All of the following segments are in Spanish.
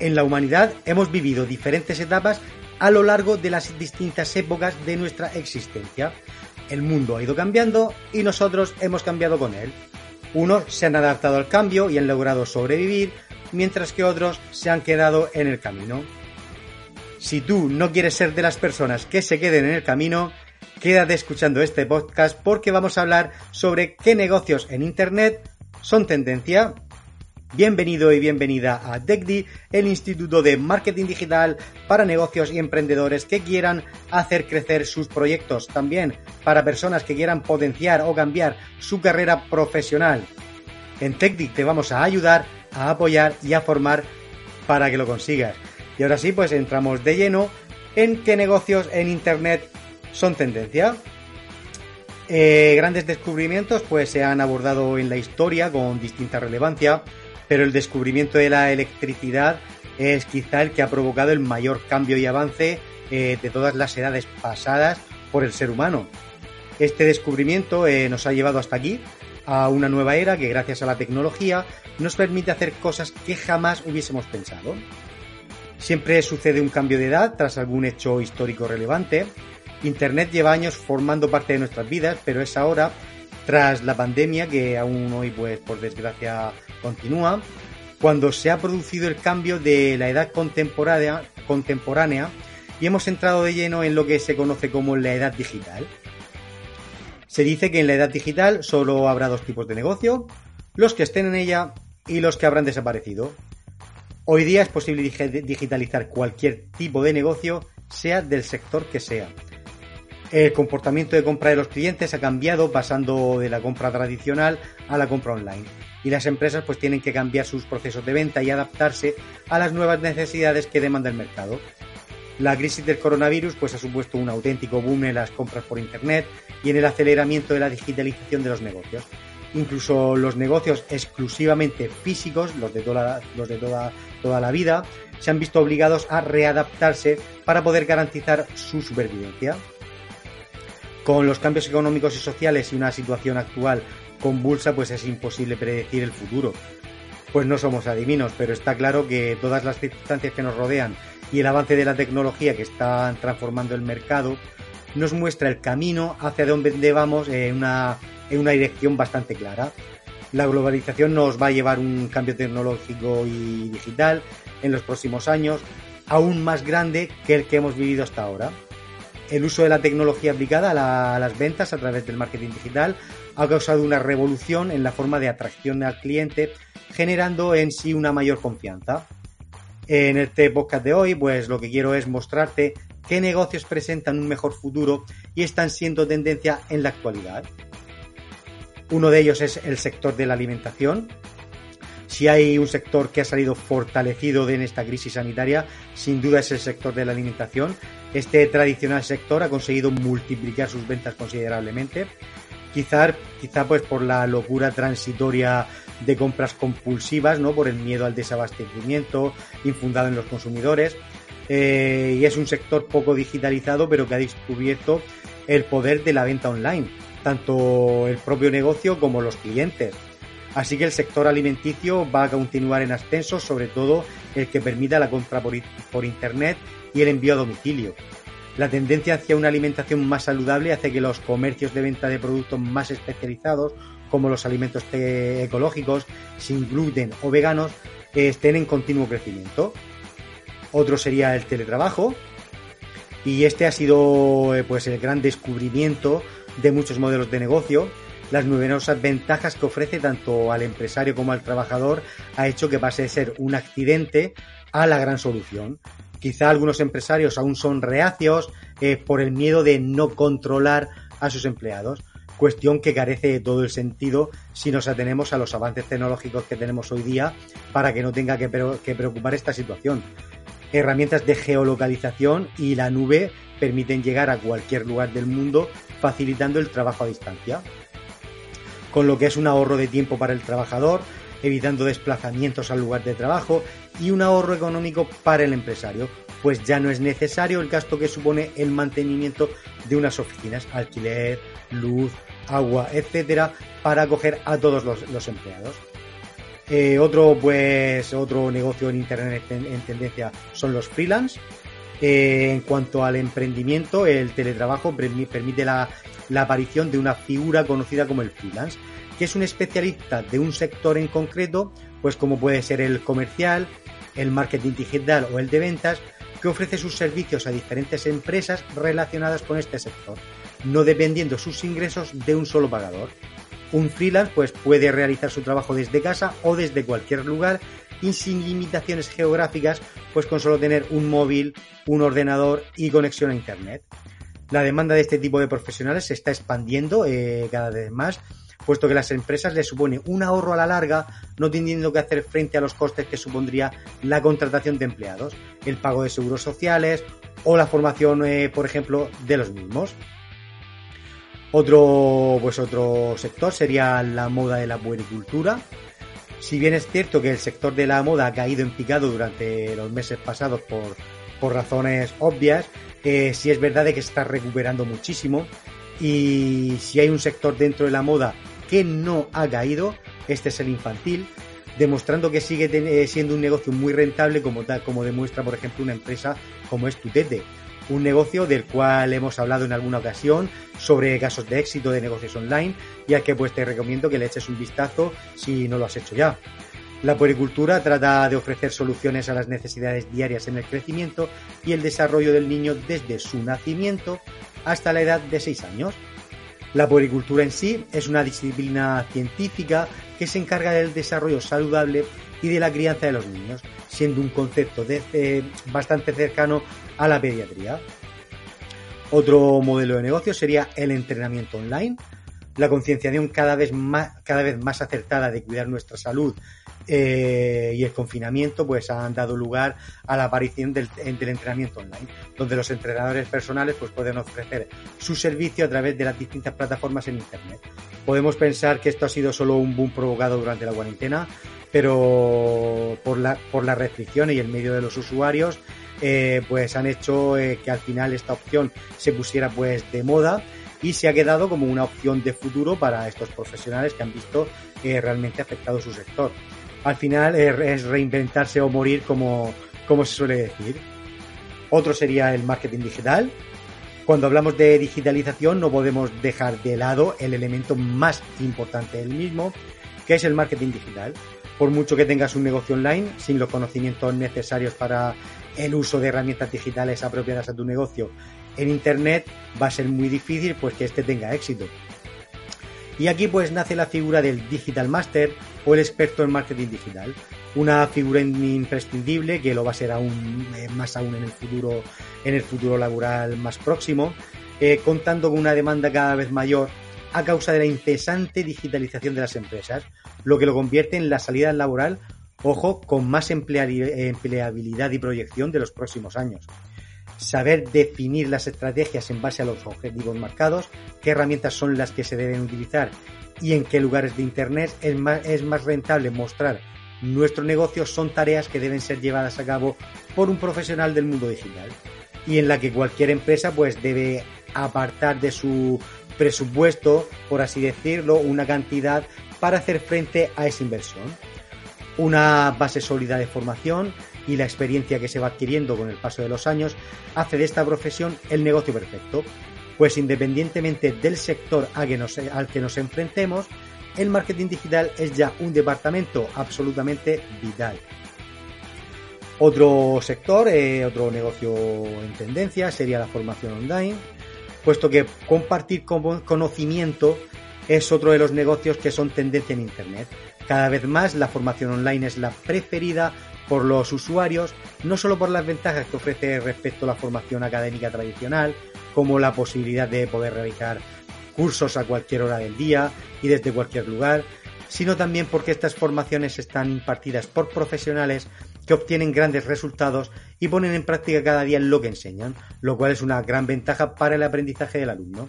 En la humanidad hemos vivido diferentes etapas a lo largo de las distintas épocas de nuestra existencia. El mundo ha ido cambiando y nosotros hemos cambiado con él. Unos se han adaptado al cambio y han logrado sobrevivir, mientras que otros se han quedado en el camino. Si tú no quieres ser de las personas que se queden en el camino, quédate escuchando este podcast porque vamos a hablar sobre qué negocios en Internet son tendencia. Bienvenido y bienvenida a DECDI, el Instituto de Marketing Digital para negocios y emprendedores que quieran hacer crecer sus proyectos. También para personas que quieran potenciar o cambiar su carrera profesional. En TechDi te vamos a ayudar, a apoyar y a formar para que lo consigas. Y ahora sí, pues entramos de lleno en qué negocios en Internet son tendencia. Eh, grandes descubrimientos pues se han abordado en la historia con distinta relevancia, pero el descubrimiento de la electricidad es quizá el que ha provocado el mayor cambio y avance eh, de todas las edades pasadas por el ser humano. Este descubrimiento eh, nos ha llevado hasta aquí, a una nueva era que gracias a la tecnología nos permite hacer cosas que jamás hubiésemos pensado. Siempre sucede un cambio de edad tras algún hecho histórico relevante. Internet lleva años formando parte de nuestras vidas, pero es ahora, tras la pandemia, que aún hoy, pues, por desgracia, continúa, cuando se ha producido el cambio de la edad contemporánea, contemporánea y hemos entrado de lleno en lo que se conoce como la edad digital. Se dice que en la edad digital solo habrá dos tipos de negocio, los que estén en ella y los que habrán desaparecido. Hoy día es posible digi- digitalizar cualquier tipo de negocio, sea del sector que sea. El comportamiento de compra de los clientes ha cambiado pasando de la compra tradicional a la compra online. Y las empresas pues tienen que cambiar sus procesos de venta y adaptarse a las nuevas necesidades que demanda el mercado. La crisis del coronavirus pues ha supuesto un auténtico boom en las compras por internet y en el aceleramiento de la digitalización de los negocios. Incluso los negocios exclusivamente físicos, los de toda, los de toda, toda la vida, se han visto obligados a readaptarse para poder garantizar su supervivencia. Con los cambios económicos y sociales y una situación actual convulsa, pues es imposible predecir el futuro. Pues no somos adivinos, pero está claro que todas las circunstancias que nos rodean y el avance de la tecnología que están transformando el mercado nos muestra el camino hacia donde vamos en una, en una dirección bastante clara. La globalización nos va a llevar un cambio tecnológico y digital en los próximos años aún más grande que el que hemos vivido hasta ahora. El uso de la tecnología aplicada a, la- a las ventas a través del marketing digital ha causado una revolución en la forma de atracción al cliente, generando en sí una mayor confianza. En este podcast de hoy, pues lo que quiero es mostrarte qué negocios presentan un mejor futuro y están siendo tendencia en la actualidad. Uno de ellos es el sector de la alimentación. Si hay un sector que ha salido fortalecido de en esta crisis sanitaria, sin duda es el sector de la alimentación. Este tradicional sector ha conseguido multiplicar sus ventas considerablemente. Quizá, pues por la locura transitoria de compras compulsivas, ¿no? Por el miedo al desabastecimiento infundado en los consumidores. Eh, y es un sector poco digitalizado, pero que ha descubierto el poder de la venta online, tanto el propio negocio como los clientes. Así que el sector alimenticio va a continuar en ascenso, sobre todo el que permita la compra por, internet y el envío a domicilio. La tendencia hacia una alimentación más saludable hace que los comercios de venta de productos más especializados, como los alimentos ecológicos, sin gluten o veganos, estén en continuo crecimiento. Otro sería el teletrabajo, y este ha sido eh, pues el gran descubrimiento de muchos modelos de negocio. Las numerosas ventajas que ofrece tanto al empresario como al trabajador ha hecho que pase de ser un accidente a la gran solución. Quizá algunos empresarios aún son reacios eh, por el miedo de no controlar a sus empleados, cuestión que carece de todo el sentido si nos atenemos a los avances tecnológicos que tenemos hoy día para que no tenga que, que preocupar esta situación. herramientas de geolocalización y la nube permiten llegar a cualquier lugar del mundo facilitando el trabajo a distancia. Con lo que es un ahorro de tiempo para el trabajador, evitando desplazamientos al lugar de trabajo y un ahorro económico para el empresario, pues ya no es necesario el gasto que supone el mantenimiento de unas oficinas, alquiler, luz, agua, etcétera, para acoger a todos los, empleados. Eh, otro, pues, otro negocio en internet en, tendencia son los freelance. Eh, en cuanto al emprendimiento, el teletrabajo permite la, la aparición de una figura conocida como el freelance, que es un especialista de un sector en concreto, pues como puede ser el comercial, el marketing digital o el de ventas, que ofrece sus servicios a diferentes empresas relacionadas con este sector, no dependiendo sus ingresos de un solo pagador. Un freelance pues puede realizar su trabajo desde casa o desde cualquier lugar y sin limitaciones geográficas, pues con solo tener un móvil, un ordenador y conexión a internet. La demanda de este tipo de profesionales se está expandiendo eh, cada vez más puesto que las empresas les supone un ahorro a la larga, no teniendo que hacer frente a los costes que supondría la contratación de empleados, el pago de seguros sociales o la formación, eh, por ejemplo, de los mismos. Otro, pues otro sector sería la moda de la puericultura. Si bien es cierto que el sector de la moda ha caído en picado durante los meses pasados por, por razones obvias, eh, sí es verdad de que está recuperando muchísimo. Y si hay un sector dentro de la moda que no ha caído, este es el infantil, demostrando que sigue eh, siendo un negocio muy rentable como tal como demuestra por ejemplo una empresa como es Tutete, un negocio del cual hemos hablado en alguna ocasión sobre casos de éxito de negocios online y al que pues te recomiendo que le eches un vistazo si no lo has hecho ya. La puericultura trata de ofrecer soluciones a las necesidades diarias en el crecimiento y el desarrollo del niño desde su nacimiento hasta la edad de 6 años la puericultura en sí es una disciplina científica que se encarga del desarrollo saludable y de la crianza de los niños, siendo un concepto bastante cercano a la pediatría. Otro modelo de negocio sería el entrenamiento online, la concienciación cada vez más, acertada de cuidar nuestra salud eh, y el confinamiento pues han dado lugar a la aparición del, entrenamiento online, donde los entrenadores personales pues pueden ofrecer su servicio a través de las distintas plataformas en internet. Podemos pensar que esto ha sido solo un boom provocado durante la cuarentena, pero por la, por las restricciones y el medio de los usuarios, eh, pues han hecho eh, que al final esta opción se pusiera pues de moda y se ha quedado como una opción de futuro para estos profesionales que han visto realmente afectado su sector al final es reinventarse o morir como, como se suele decir. Otro sería el marketing digital. Cuando hablamos de digitalización no podemos dejar de lado el elemento más importante del mismo, que es el marketing digital. Por mucho que tengas un negocio online, sin los conocimientos necesarios para el uso de herramientas digitales apropiadas a tu negocio en Internet, va a ser muy difícil pues que este tenga éxito. Y aquí pues nace la figura del Digital Master o el experto en marketing digital. Una figura imprescindible que lo va a ser aún eh, más aún en el futuro, en el futuro laboral más próximo, eh, contando con una demanda cada vez mayor a causa de la incesante digitalización de las empresas, lo que lo convierte en la salida laboral, ojo, con más empleabilidad y proyección de los próximos años. Saber definir las estrategias en base a los objetivos marcados, qué herramientas son las que se deben utilizar y en qué lugares de Internet es más, es más rentable mostrar nuestro negocio son tareas que deben ser llevadas a cabo por un profesional del mundo digital y en la que cualquier empresa pues debe apartar de su presupuesto, por así decirlo, una cantidad para hacer frente a esa inversión. Una base sólida de formación y la experiencia que se va adquiriendo con el paso de los años hace de esta profesión el negocio perfecto, pues independientemente del sector al que nos enfrentemos, el marketing digital es ya un departamento absolutamente vital. Otro sector, eh, otro negocio en tendencia sería la formación online, puesto que compartir conocimiento es otro de los negocios que son tendencia en Internet. Cada vez más la formación online es la preferida por los usuarios, no solo por las ventajas que ofrece respecto a la formación académica tradicional, como la posibilidad de poder realizar cursos a cualquier hora del día y desde cualquier lugar, sino también porque estas formaciones están impartidas por profesionales que obtienen grandes resultados y ponen en práctica cada día lo que enseñan, lo cual es una gran ventaja para el aprendizaje del alumno.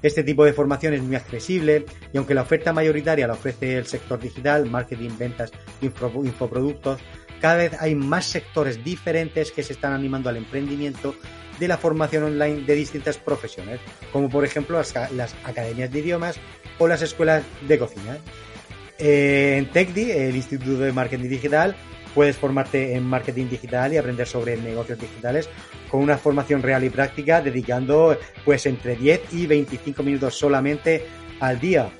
Este tipo de formación es muy accesible y aunque la oferta mayoritaria la ofrece el sector digital, marketing, ventas, infoproductos, cada vez hay más sectores diferentes que se están animando al emprendimiento de la formación online de distintas profesiones, como por ejemplo las, academias de idiomas o las escuelas de cocina. Eh, en TechDi, el Instituto de Marketing Digital, puedes formarte en marketing digital y aprender sobre negocios digitales con una formación real y práctica dedicando pues entre 10 y 25 minutos solamente al día.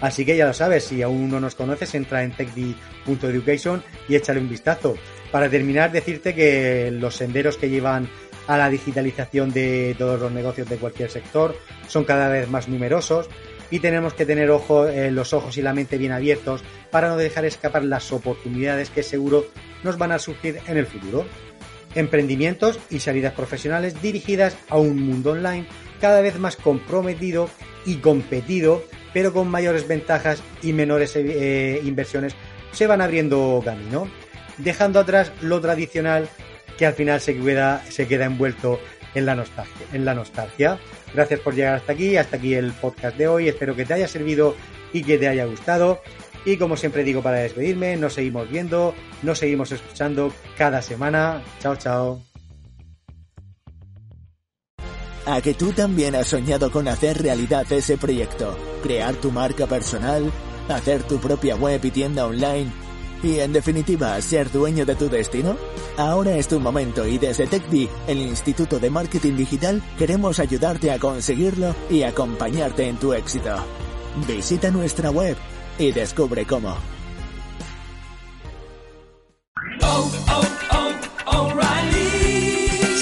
Así que ya lo sabes, si aún no nos conoces, entra en techdi.education y échale un vistazo. Para terminar, decirte que los senderos que llevan a la digitalización de todos los negocios de cualquier sector son cada vez más numerosos y tenemos que tener eh, los ojos y la mente bien abiertos para no dejar escapar las oportunidades que seguro nos van a surgir en el futuro. Emprendimientos y salidas profesionales dirigidas a un mundo online cada vez más comprometido y competido pero con mayores ventajas y menores eh, inversiones se van abriendo camino, dejando atrás lo tradicional que al final se queda, se queda envuelto en la, nostalgia. Gracias por llegar hasta aquí, hasta aquí el podcast de hoy, espero que te haya servido y que te haya gustado. Y como siempre digo para despedirme, nos seguimos viendo, nos seguimos escuchando cada semana. Chao, chao. A que tú también has soñado con hacer realidad ese proyecto, crear tu marca personal, hacer tu propia web y tienda online y en definitiva ser dueño de tu destino? Ahora es tu momento y desde TechDi, el Instituto de Marketing Digital, queremos ayudarte a conseguirlo y acompañarte en tu éxito. Visita nuestra web y descubre cómo.